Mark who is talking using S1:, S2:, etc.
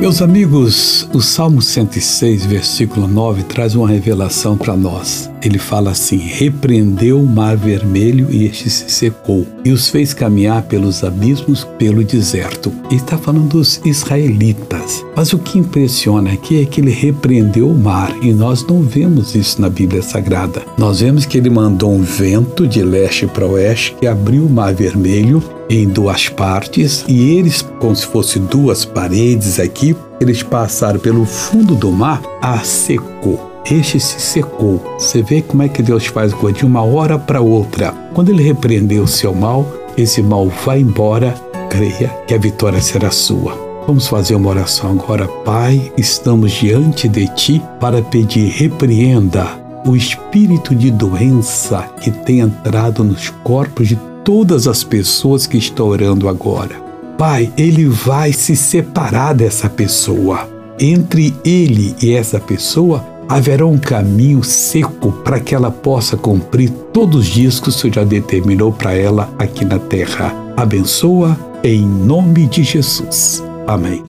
S1: Meus amigos, o Salmo 106, versículo 9, traz uma revelação para nós. Ele fala assim: Repreendeu o mar vermelho e este se secou, e os fez caminhar pelos abismos, pelo deserto. Ele está falando dos israelitas. Mas o que impressiona aqui é que ele repreendeu o mar, e nós não vemos isso na Bíblia Sagrada. Nós vemos que ele mandou um vento de leste para oeste que abriu o mar vermelho em duas partes e eles, como se fossem duas paredes aqui, eles passaram pelo fundo do mar, a secou. Este se secou. Você vê como é que Deus faz coisa de uma hora para outra. Quando ele repreendeu o seu mal, esse mal vai embora. Creia que a vitória será sua. Vamos fazer uma oração agora. Pai, estamos diante de Ti para pedir repreenda o espírito de doença que tem entrado nos corpos de todas as pessoas que estão orando agora. Pai, ele vai se separar dessa pessoa. Entre ele e essa pessoa haverá um caminho seco para que ela possa cumprir todos os dias que o Senhor já determinou para ela aqui na terra. Abençoa em nome de Jesus. Amém.